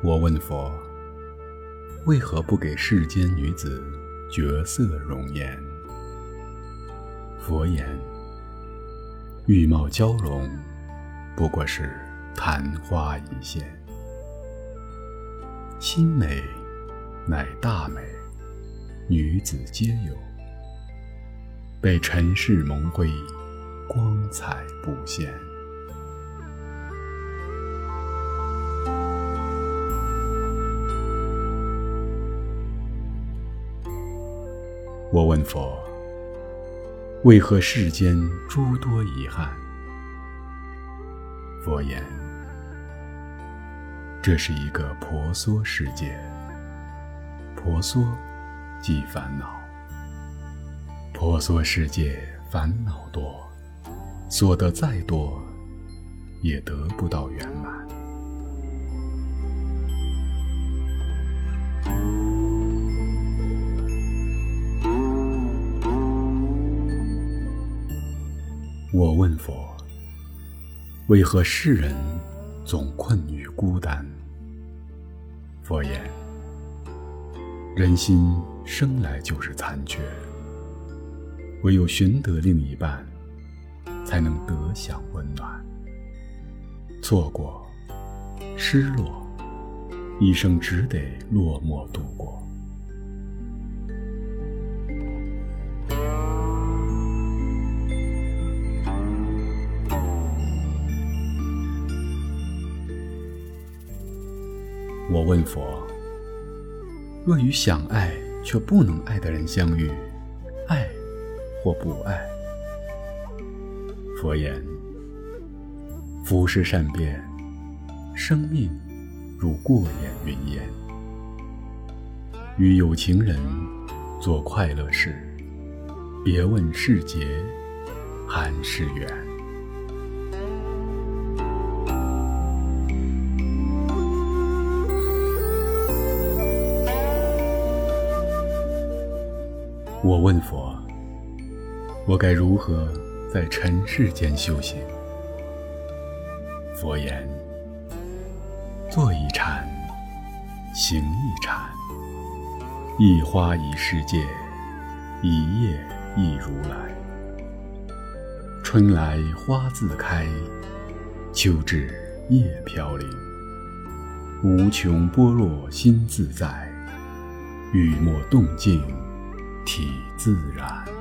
我问佛：为何不给世间女子绝色容颜？佛言：玉貌娇容，不过是昙花一现；心美，乃大美，女子皆有，被尘世蒙灰，光彩不现。我问佛：为何世间诸多遗憾？佛言：这是一个婆娑世界。婆娑即烦恼。婆娑世界烦恼多，所得再多，也得不到圆满。我问佛：为何世人总困于孤单？佛言：人心生来就是残缺，唯有寻得另一半，才能得享温暖。错过，失落，一生只得落寞度过。我问佛：若与想爱却不能爱的人相遇，爱或不爱？佛言：浮世善变，生命如过眼云烟。与有情人做快乐事，别问是劫还是缘。我问佛：我该如何在尘世间修行？佛言：坐一禅，行一禅，一花一世界，一叶一如来。春来花自开，秋至叶飘零。无穷波落心自在，雨墨动静。体自然。